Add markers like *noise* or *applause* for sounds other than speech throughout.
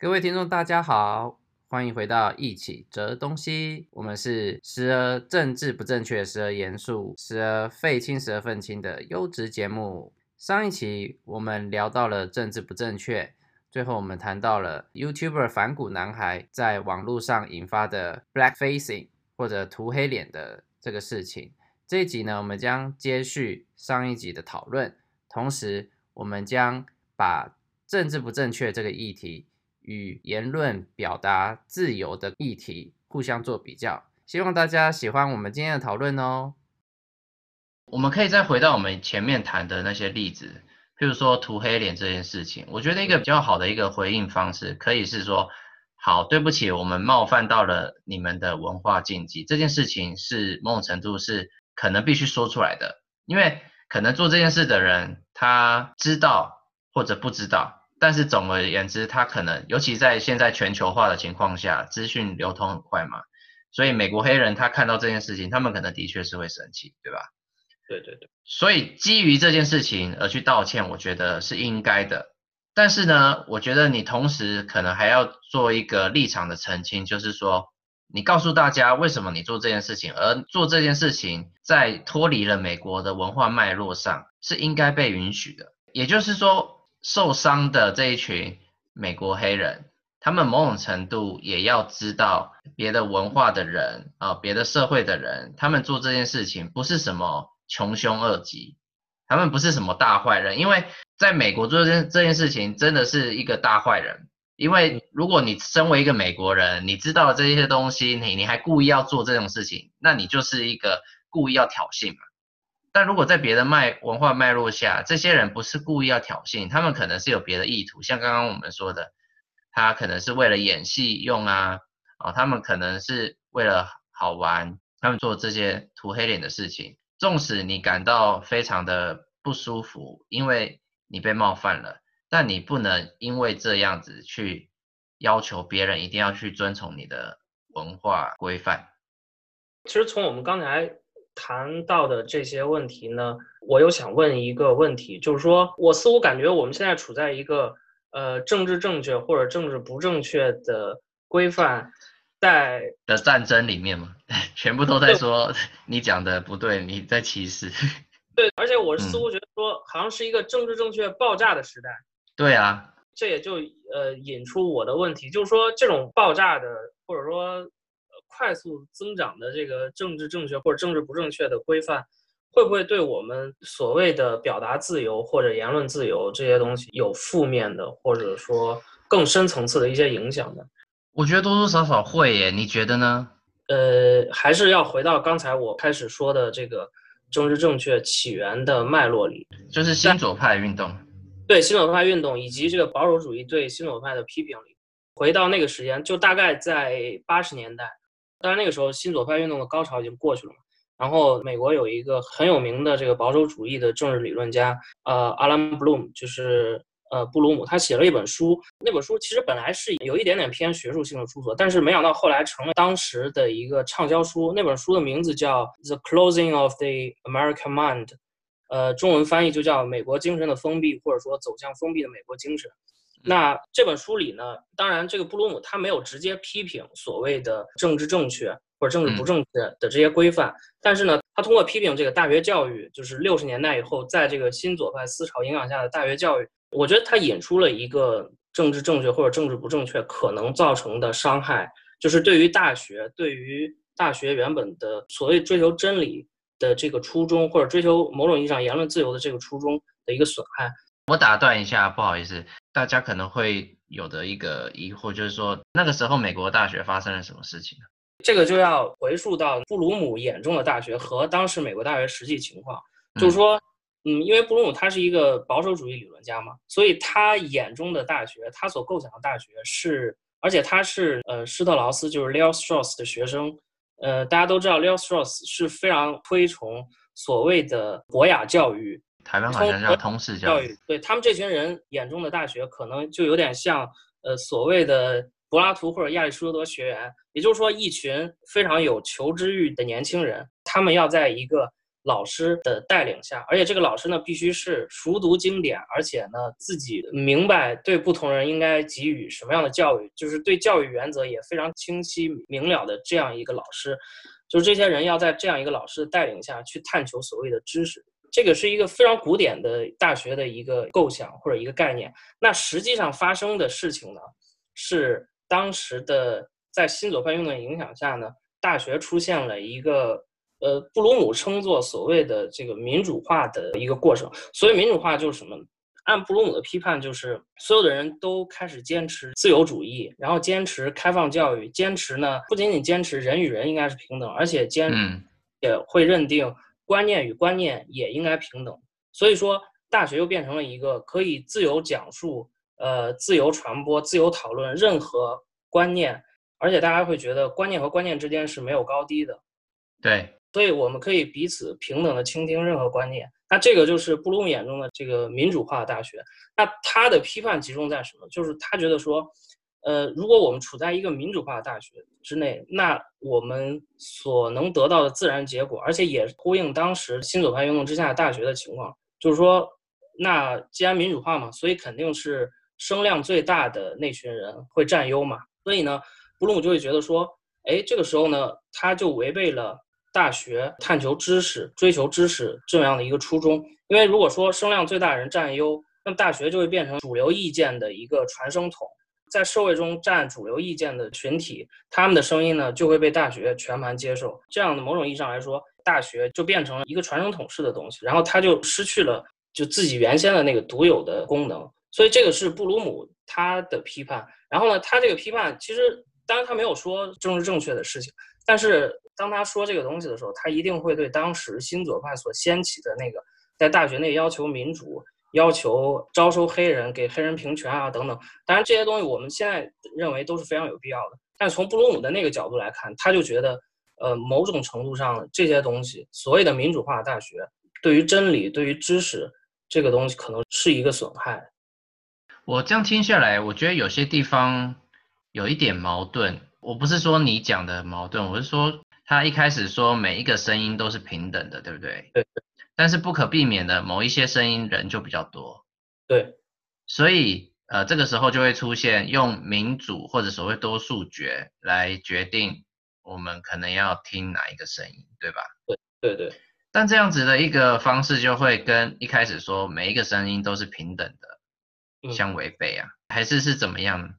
各位听众，大家好，欢迎回到一起折东西。我们是时而政治不正确，时而严肃，时而废青，时而愤青的优质节目。上一期我们聊到了政治不正确，最后我们谈到了 YouTuber 反骨男孩在网络上引发的 Blackfacing 或者涂黑脸的这个事情。这一集呢，我们将接续上一集的讨论，同时我们将把政治不正确这个议题与言论表达自由的议题互相做比较，希望大家喜欢我们今天的讨论哦。我们可以再回到我们前面谈的那些例子，譬如说涂黑脸这件事情，我觉得一个比较好的一个回应方式，可以是说，好，对不起，我们冒犯到了你们的文化禁忌，这件事情是某种程度是可能必须说出来的，因为可能做这件事的人他知道或者不知道。但是总而言之，他可能，尤其在现在全球化的情况下，资讯流通很快嘛，所以美国黑人他看到这件事情，他们可能的确是会生气，对吧？对对对。所以基于这件事情而去道歉，我觉得是应该的。但是呢，我觉得你同时可能还要做一个立场的澄清，就是说，你告诉大家为什么你做这件事情，而做这件事情在脱离了美国的文化脉络上是应该被允许的，也就是说。受伤的这一群美国黑人，他们某种程度也要知道别的文化的人啊，别的社会的人，他们做这件事情不是什么穷凶恶极，他们不是什么大坏人，因为在美国做这件这件事情真的是一个大坏人，因为如果你身为一个美国人，你知道这些东西，你你还故意要做这种事情，那你就是一个故意要挑衅嘛。但如果在别的脉文化脉络下，这些人不是故意要挑衅，他们可能是有别的意图，像刚刚我们说的，他可能是为了演戏用啊，哦，他们可能是为了好玩，他们做这些涂黑脸的事情。纵使你感到非常的不舒服，因为你被冒犯了，但你不能因为这样子去要求别人一定要去遵从你的文化规范。其实从我们刚才。谈到的这些问题呢，我又想问一个问题，就是说我似乎感觉我们现在处在一个呃政治正确或者政治不正确的规范在的战争里面嘛，*laughs* 全部都在说 *laughs* 你讲的不对，你在歧视。*laughs* 对，而且我似乎觉得说好像是一个政治正确爆炸的时代。对啊，这也就呃引出我的问题，就是说这种爆炸的或者说。快速增长的这个政治正确或者政治不正确的规范，会不会对我们所谓的表达自由或者言论自由这些东西有负面的，或者说更深层次的一些影响呢？我觉得多多少少会耶，你觉得呢？呃，还是要回到刚才我开始说的这个政治正确起源的脉络里，就是新左派运动。对，新左派运动以及这个保守主义对新左派的批评里，回到那个时间，就大概在八十年代。当然，那个时候新左派运动的高潮已经过去了嘛。然后，美国有一个很有名的这个保守主义的政治理论家，呃，阿兰·布鲁姆，就是呃布鲁姆，他写了一本书。那本书其实本来是有一点点偏学术性的著作，但是没想到后来成了当时的一个畅销书。那本书的名字叫《The Closing of the American Mind》，呃，中文翻译就叫《美国精神的封闭》，或者说走向封闭的美国精神。那这本书里呢，当然这个布鲁姆他没有直接批评所谓的政治正确或者政治不正确的这些规范，但是呢，他通过批评这个大学教育，就是六十年代以后在这个新左派思潮影响下的大学教育，我觉得他引出了一个政治正确或者政治不正确可能造成的伤害，就是对于大学，对于大学原本的所谓追求真理的这个初衷，或者追求某种意义上言论自由的这个初衷的一个损害。我打断一下，不好意思，大家可能会有的一个疑惑就是说，那个时候美国大学发生了什么事情呢？这个就要回溯到布鲁姆眼中的大学和当时美国大学实际情况。就是说，嗯，因为布鲁姆他是一个保守主义理论家嘛，所以他眼中的大学，他所构想的大学是，而且他是呃施特劳斯，就是 Leo Strauss 的学生。呃，大家都知道 Leo Strauss 是非常推崇所谓的博雅教育。台湾好像叫通识教育，对他们这群人眼中的大学，可能就有点像呃所谓的柏拉图或者亚里士多德学园，也就是说，一群非常有求知欲的年轻人，他们要在一个老师的带领下，而且这个老师呢必须是熟读经典，而且呢自己明白对不同人应该给予什么样的教育，就是对教育原则也非常清晰明了的这样一个老师，就是这些人要在这样一个老师的带领下去探求所谓的知识，这个是一个非常古典的大学的一个构想或者一个概念。那实际上发生的事情呢，是当时的在新左派运动的影响下呢，大学出现了一个。呃，布鲁姆称作所谓的这个民主化的一个过程。所谓民主化就是什么？按布鲁姆的批判，就是所有的人都开始坚持自由主义，然后坚持开放教育，坚持呢不仅仅坚持人与人应该是平等，而且坚也会认定观念与观念也应该平等。所以说，大学又变成了一个可以自由讲述、呃自由传播、自由讨论任何观念，而且大家会觉得观念和观念之间是没有高低的。对。所以我们可以彼此平等的倾听任何观念，那这个就是布鲁姆眼中的这个民主化的大学。那他的批判集中在什么？就是他觉得说，呃，如果我们处在一个民主化的大学之内，那我们所能得到的自然结果，而且也呼应当时新左派运动之下的大学的情况，就是说，那既然民主化嘛，所以肯定是声量最大的那群人会占优嘛。所以呢，布鲁姆就会觉得说，哎，这个时候呢，他就违背了。大学探求知识、追求知识这样的一个初衷，因为如果说声量最大人占优，那么大学就会变成主流意见的一个传声筒，在社会中占主流意见的群体，他们的声音呢就会被大学全盘接受。这样的某种意义上来说，大学就变成了一个传声筒式的东西，然后它就失去了就自己原先的那个独有的功能。所以这个是布鲁姆他的批判。然后呢，他这个批判其实当然他没有说政治正确的事情，但是。当他说这个东西的时候，他一定会对当时新左派所掀起的那个在大学内要求民主、要求招收黑人、给黑人平权啊等等，当然这些东西我们现在认为都是非常有必要的。但从布鲁姆的那个角度来看，他就觉得，呃，某种程度上这些东西，所谓的民主化大学，对于真理、对于知识这个东西，可能是一个损害。我这样听下来，我觉得有些地方有一点矛盾。我不是说你讲的矛盾，我是说。他一开始说每一个声音都是平等的，对不对？对。但是不可避免的，某一些声音人就比较多。对。所以，呃，这个时候就会出现用民主或者所谓多数决来决定我们可能要听哪一个声音，对吧？对对对。但这样子的一个方式就会跟一开始说每一个声音都是平等的相违背啊，嗯、还是是怎么样呢？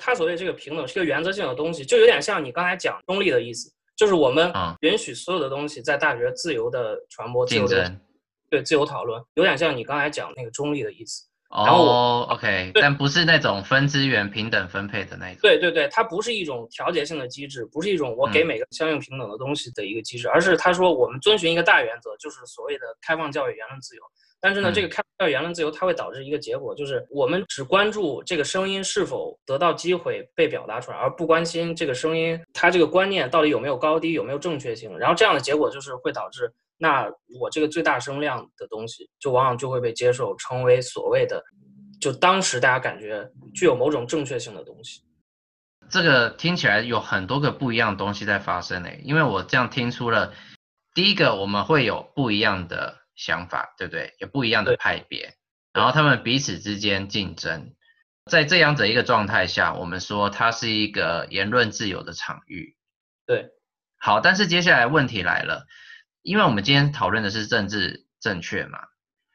他所谓这个平等是个原则性的东西，就有点像你刚才讲中立的意思。就是我们允许所有的东西在大学自由的传播、自由的对自由讨论，有点像你刚才讲那个中立的意思。然后我 OK，但不是那种分资源平等分配的那种。对对对，它不是一种调节性的机制，不是一种我给每个相应平等的东西的一个机制，而是他说我们遵循一个大原则，就是所谓的开放教育、言论自由。但是呢，这个开放言论自由，它会导致一个结果，就是我们只关注这个声音是否得到机会被表达出来，而不关心这个声音它这个观念到底有没有高低，有没有正确性。然后这样的结果就是会导致，那我这个最大声量的东西，就往往就会被接受，成为所谓的，就当时大家感觉具有某种正确性的东西。这个听起来有很多个不一样的东西在发生诶，因为我这样听出了，第一个我们会有不一样的。想法对不对？有不一样的派别，然后他们彼此之间竞争，在这样的一个状态下，我们说它是一个言论自由的场域。对，好，但是接下来问题来了，因为我们今天讨论的是政治正确嘛，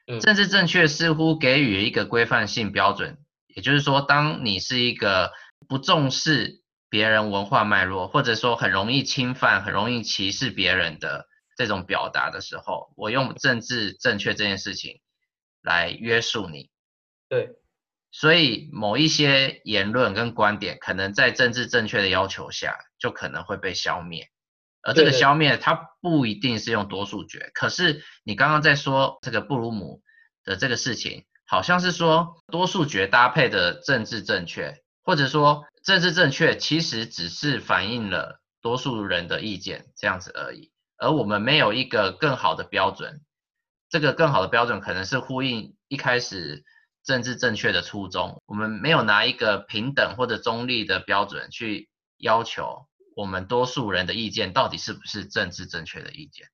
嗯，政治正确似乎给予一个规范性标准，也就是说，当你是一个不重视别人文化脉络，或者说很容易侵犯、很容易歧视别人的。这种表达的时候，我用政治正确这件事情来约束你，对，所以某一些言论跟观点，可能在政治正确的要求下，就可能会被消灭。而这个消灭，它不一定是用多数决。可是你刚刚在说这个布鲁姆的这个事情，好像是说多数决搭配的政治正确，或者说政治正确其实只是反映了多数人的意见这样子而已。而我们没有一个更好的标准，这个更好的标准可能是呼应一开始政治正确的初衷。我们没有拿一个平等或者中立的标准去要求我们多数人的意见到底是不是政治正确的意见。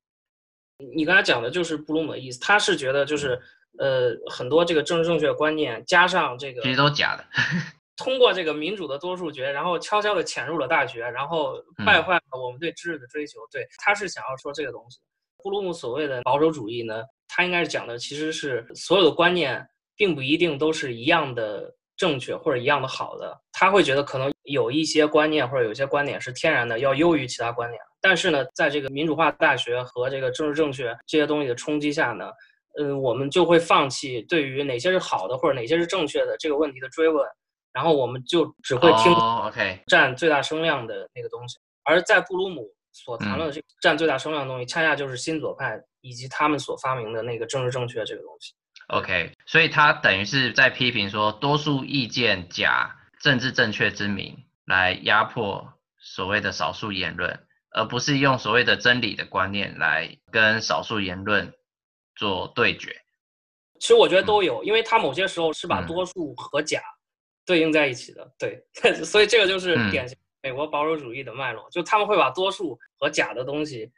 你刚才讲的就是布鲁姆的意思，他是觉得就是呃很多这个政治正确观念加上这个其实都假的，*laughs* 通过这个民主的多数决，然后悄悄地潜入了大学，然后败坏了我们对知识的追求。嗯、对，他是想要说这个东西。布鲁姆所谓的保守主义呢，他应该是讲的其实是所有的观念并不一定都是一样的正确或者一样的好的，他会觉得可能有一些观念或者有一些观点是天然的要优于其他观点。但是呢，在这个民主化大学和这个政治正确这些东西的冲击下呢，嗯，我们就会放弃对于哪些是好的或者哪些是正确的这个问题的追问，然后我们就只会听 OK 占最大声量的那个东西。而在布鲁姆所谈论的这个占最大声量的东西，恰恰就是新左派以及他们所发明的那个政治正确这个东西。OK，所以他等于是在批评说，多数意见假政治正确之名来压迫所谓的少数言论。而不是用所谓的真理的观念来跟少数言论做对决。其实我觉得都有，嗯、因为他某些时候是把多数和假对应在一起的。嗯、对，所以这个就是典型美国保守主义的脉络，嗯、就他们会把多数和假的东西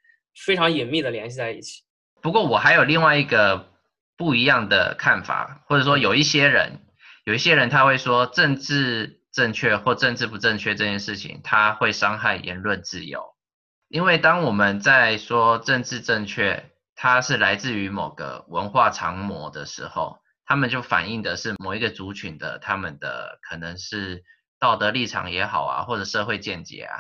非常隐秘的联系在一起。不过我还有另外一个不一样的看法，或者说有一些人，有一些人他会说政治正确或政治不正确这件事情，他会伤害言论自由。因为当我们在说政治正确，它是来自于某个文化常模的时候，他们就反映的是某一个族群的他们的可能是道德立场也好啊，或者社会见解啊。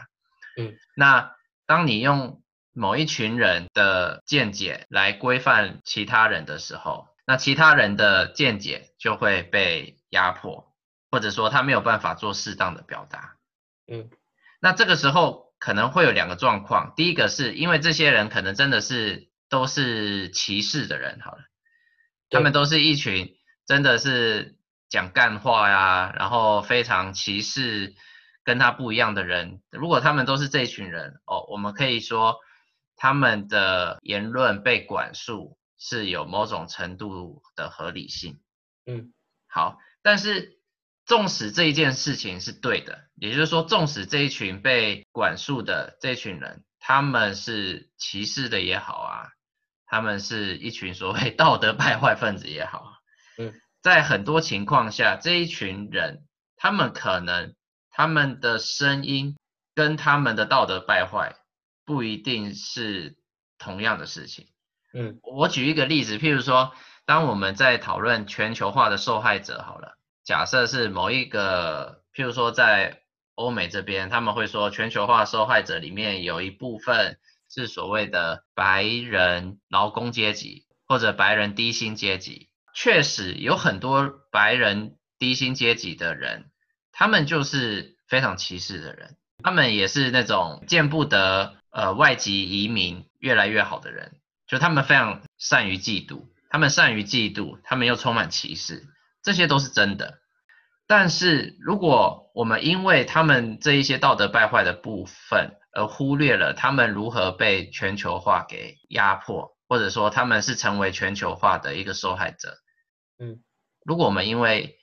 嗯，那当你用某一群人的见解来规范其他人的时候，那其他人的见解就会被压迫，或者说他没有办法做适当的表达。嗯，那这个时候。可能会有两个状况，第一个是因为这些人可能真的是都是歧视的人，好了，他们都是一群真的是讲干话呀，然后非常歧视跟他不一样的人。如果他们都是这一群人，哦，我们可以说他们的言论被管束是有某种程度的合理性。嗯，好，但是。纵使这一件事情是对的，也就是说，纵使这一群被管束的这一群人，他们是歧视的也好啊，他们是一群所谓 *laughs* 道德败坏分子也好，嗯，在很多情况下，这一群人，他们可能他们的声音跟他们的道德败坏不一定是同样的事情。嗯，我举一个例子，譬如说，当我们在讨论全球化的受害者，好了。假设是某一个，譬如说在欧美这边，他们会说全球化受害者里面有一部分是所谓的白人劳工阶级或者白人低薪阶级。确实有很多白人低薪阶级的人，他们就是非常歧视的人，他们也是那种见不得呃外籍移民越来越好的人，就他们非常善于嫉妒，他们善于嫉妒，他们又充满歧视。这些都是真的，但是如果我们因为他们这一些道德败坏的部分，而忽略了他们如何被全球化给压迫，或者说他们是成为全球化的一个受害者，嗯，如果我们因为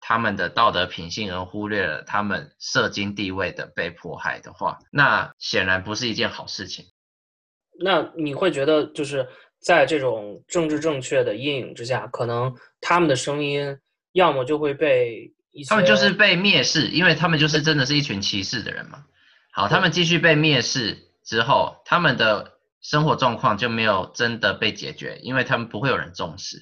他们的道德品性而忽略了他们社经地位的被迫害的话，那显然不是一件好事情。那你会觉得就是在这种政治正确的阴影之下，可能他们的声音。要么就会被他们就是被蔑视，因为他们就是真的是一群歧视的人嘛。好，他们继续被蔑视之后，他们的生活状况就没有真的被解决，因为他们不会有人重视。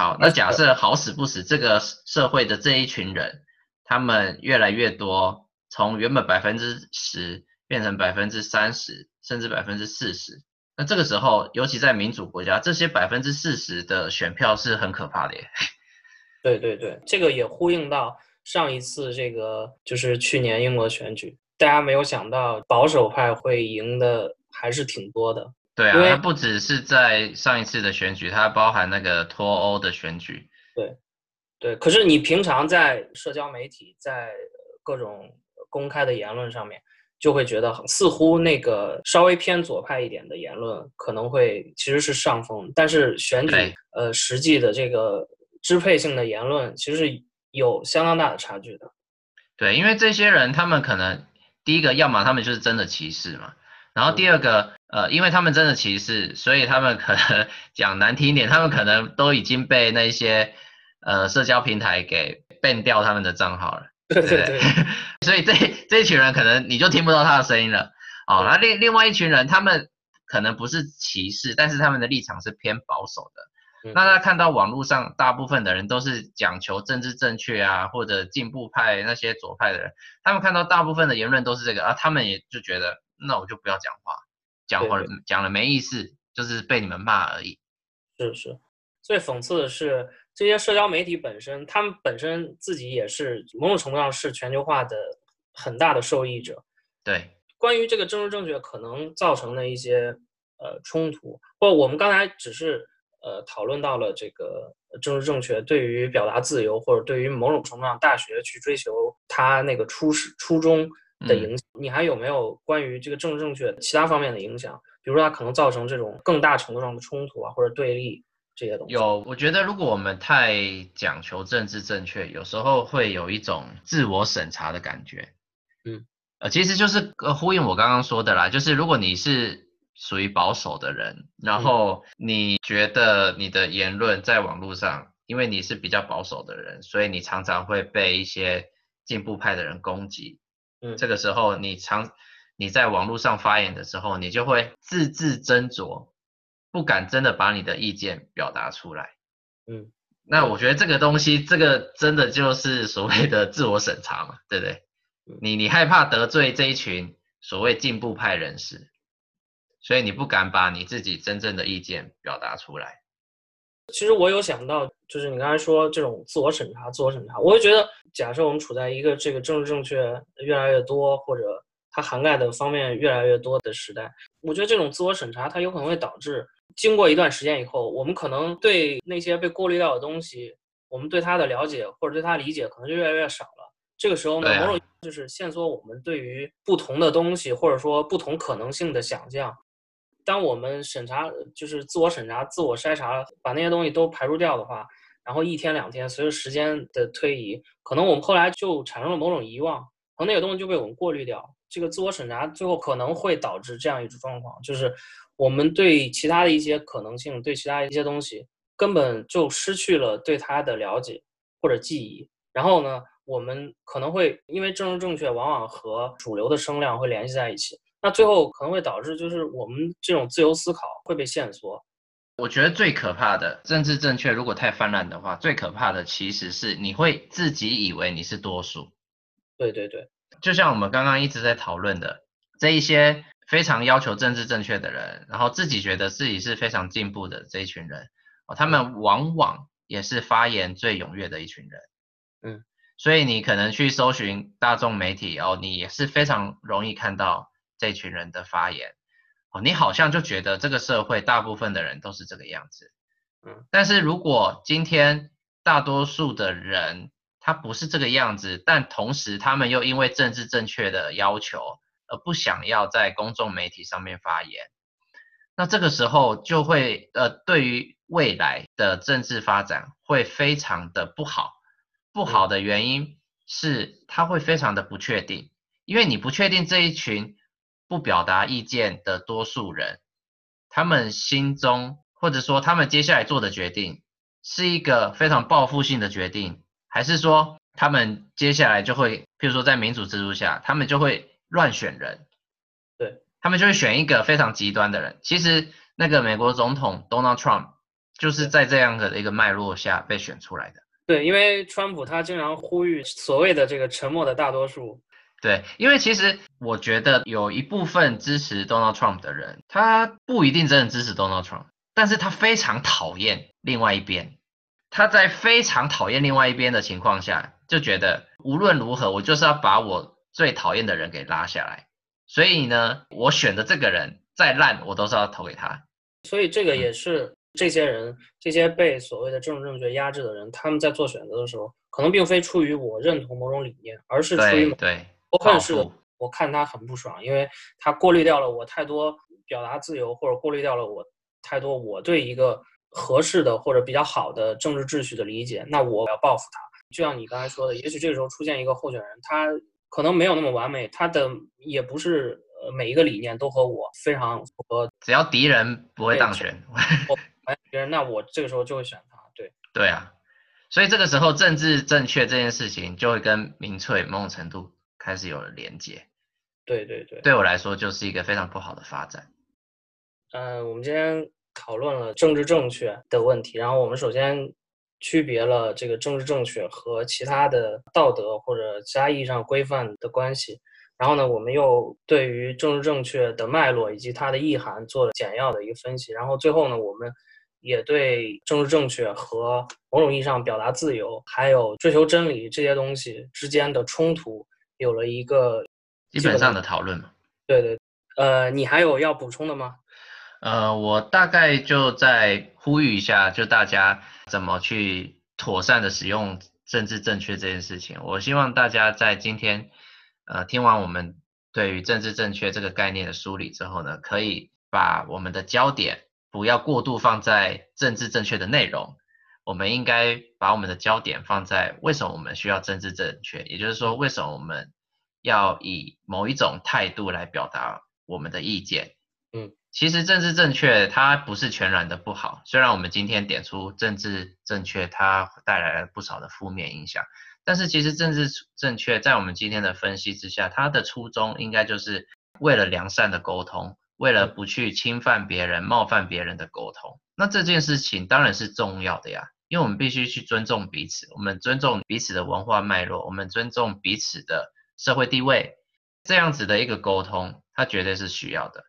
好，那假设好死不死，这个社会的这一群人，他们越来越多，从原本百分之十变成百分之三十，甚至百分之四十。那这个时候，尤其在民主国家，这些百分之四十的选票是很可怕的耶。*laughs* 对对对，这个也呼应到上一次这个，就是去年英国选举，大家没有想到保守派会赢的还是挺多的。对啊，它不只是在上一次的选举，它包含那个脱欧的选举。对，对。可是你平常在社交媒体，在各种公开的言论上面，就会觉得似乎那个稍微偏左派一点的言论可能会其实是上风，但是选举呃实际的这个。支配性的言论其实是有相当大的差距的。对，因为这些人他们可能第一个，要么他们就是真的歧视嘛，然后第二个，呃，因为他们真的歧视，所以他们可能讲难听一点，他们可能都已经被那些呃社交平台给 ban 掉他们的账号了。*laughs* 对对对。*laughs* 所以这这一群人可能你就听不到他的声音了。哦，那另另外一群人，他们可能不是歧视，但是他们的立场是偏保守的。那他看到网络上大部分的人都是讲求政治正确啊，或者进步派那些左派的人，他们看到大部分的言论都是这个啊，他们也就觉得那我就不要讲话，讲话讲了没意思，就是被你们骂而已。是是，最讽刺的是这些社交媒体本身，他们本身自己也是某种程度上是全球化的很大的受益者。对，关于这个政治正确可能造成的一些呃冲突，或我们刚才只是。呃，讨论到了这个政治正确对于表达自由，或者对于某种程度上大学去追求它那个初始初衷的影响，嗯，你还有没有关于这个政治正确其他方面的影响？比如说它可能造成这种更大程度上的冲突啊，或者对立这些东西。有，我觉得如果我们太讲求政治正确，有时候会有一种自我审查的感觉。嗯，呃，其实就是呃呼应我刚刚说的啦，就是如果你是。属于保守的人，然后你觉得你的言论在网络上，因为你是比较保守的人，所以你常常会被一些进步派的人攻击。嗯，这个时候你常你在网络上发言的时候，你就会字字斟酌，不敢真的把你的意见表达出来。嗯，那我觉得这个东西，这个真的就是所谓的自我审查嘛，对不对？你你害怕得罪这一群所谓进步派人士。所以你不敢把你自己真正的意见表达出来。其实我有想到，就是你刚才说这种自我审查、自我审查，我会觉得，假设我们处在一个这个政治正确越来越多，或者它涵盖的方面越来越多的时代，我觉得这种自我审查它有可能会导致，经过一段时间以后，我们可能对那些被过滤掉的东西，我们对它的了解或者对它理解可能就越来越少了。这个时候呢，某种就是限缩我们对于不同的东西，或者说不同可能性的想象。当我们审查，就是自我审查、自我筛查，把那些东西都排除掉的话，然后一天两天，随着时间的推移，可能我们后来就产生了某种遗忘，然后那个东西就被我们过滤掉。这个自我审查最后可能会导致这样一种状况，就是我们对其他的一些可能性，对其他一些东西根本就失去了对它的了解或者记忆。然后呢，我们可能会因为政治正确往往和主流的声量会联系在一起。那最后可能会导致，就是我们这种自由思考会被限缩。我觉得最可怕的政治正确，如果太泛滥的话，最可怕的其实是你会自己以为你是多数。对对对，就像我们刚刚一直在讨论的这一些非常要求政治正确的人，然后自己觉得自己是非常进步的这一群人，哦，他们往往也是发言最踊跃的一群人。嗯，所以你可能去搜寻大众媒体哦，你也是非常容易看到。这群人的发言，哦，你好像就觉得这个社会大部分的人都是这个样子，嗯，但是如果今天大多数的人他不是这个样子，但同时他们又因为政治正确的要求而不想要在公众媒体上面发言，那这个时候就会呃，对于未来的政治发展会非常的不好，不好的原因是他会非常的不确定，因为你不确定这一群。不表达意见的多数人，他们心中或者说他们接下来做的决定是一个非常报复性的决定，还是说他们接下来就会，譬如说在民主制度下，他们就会乱选人，对，他们就会选一个非常极端的人。其实那个美国总统 Donald Trump 就是在这样的一个脉络下被选出来的。对，因为川普他经常呼吁所谓的这个沉默的大多数。对，因为其实我觉得有一部分支持 Donald Trump 的人，他不一定真的支持 Donald Trump，但是他非常讨厌另外一边。他在非常讨厌另外一边的情况下，就觉得无论如何，我就是要把我最讨厌的人给拉下来。所以呢，我选的这个人再烂，我都是要投给他。所以这个也是这些人，这些被所谓的政治正确压制的人，他们在做选择的时候，可能并非出于我认同某种理念，而是出于对。对我看是，我看他很不爽，因为他过滤掉了我太多表达自由，或者过滤掉了我太多我对一个合适的或者比较好的政治秩序的理解。那我要报复他。就像你刚才说的，也许这个时候出现一个候选人，他可能没有那么完美，他的也不是呃每一个理念都和我非常符合。只要敌人不会当选，我别人那我这个时候就会选他。对 *laughs* 对啊，所以这个时候政治正确这件事情就会跟民粹某种程度开始有了连接。对对对，对我来说就是一个非常不好的发展。嗯、呃，我们今天讨论了政治正确的问题，然后我们首先区别了这个政治正确和其他的道德或者其他意义上规范的关系。然后呢，我们又对于政治正确的脉络以及它的意涵做了简要的一个分析。然后最后呢，我们也对政治正确和某种意义上表达自由，还有追求真理这些东西之间的冲突有了一个。基本上的讨论嘛，对对，呃，你还有要补充的吗？呃，我大概就在呼吁一下，就大家怎么去妥善的使用政治正确这件事情。我希望大家在今天，呃，听完我们对于政治正确这个概念的梳理之后呢，可以把我们的焦点不要过度放在政治正确的内容，我们应该把我们的焦点放在为什么我们需要政治正确，也就是说，为什么我们。要以某一种态度来表达我们的意见，嗯，其实政治正确它不是全然的不好，虽然我们今天点出政治正确它带来了不少的负面影响，但是其实政治正确在我们今天的分析之下，它的初衷应该就是为了良善的沟通，为了不去侵犯别人、冒犯别人的沟通。那这件事情当然是重要的呀，因为我们必须去尊重彼此，我们尊重彼此的文化脉络，我们尊重彼此的。社会地位这样子的一个沟通，它绝对是需要的，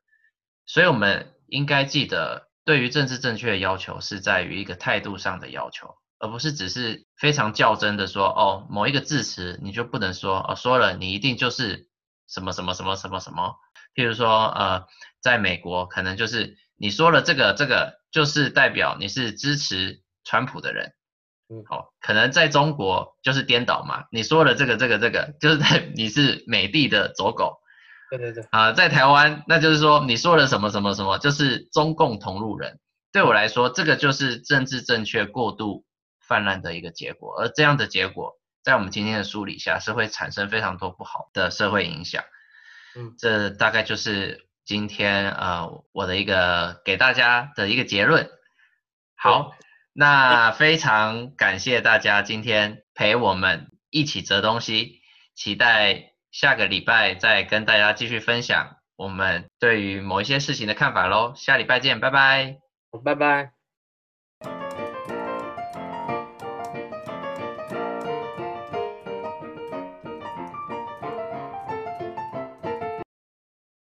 所以我们应该记得，对于政治正确的要求是在于一个态度上的要求，而不是只是非常较真的说，哦，某一个字词你就不能说，哦，说了你一定就是什么什么什么什么什么，譬如说，呃，在美国可能就是你说了这个这个，就是代表你是支持川普的人。嗯，好，可能在中国就是颠倒嘛。你说了这个、这个、这个，就是在你是美帝的走狗。对对对。啊，在台湾，那就是说你说了什么什么什么，就是中共同路人。对我来说，这个就是政治正确过度泛滥的一个结果。而这样的结果，在我们今天的梳理下，是会产生非常多不好的社会影响。嗯，这大概就是今天呃我的一个给大家的一个结论。好。那非常感谢大家今天陪我们一起折东西，期待下个礼拜再跟大家继续分享我们对于某一些事情的看法喽。下礼拜见，拜拜，拜拜。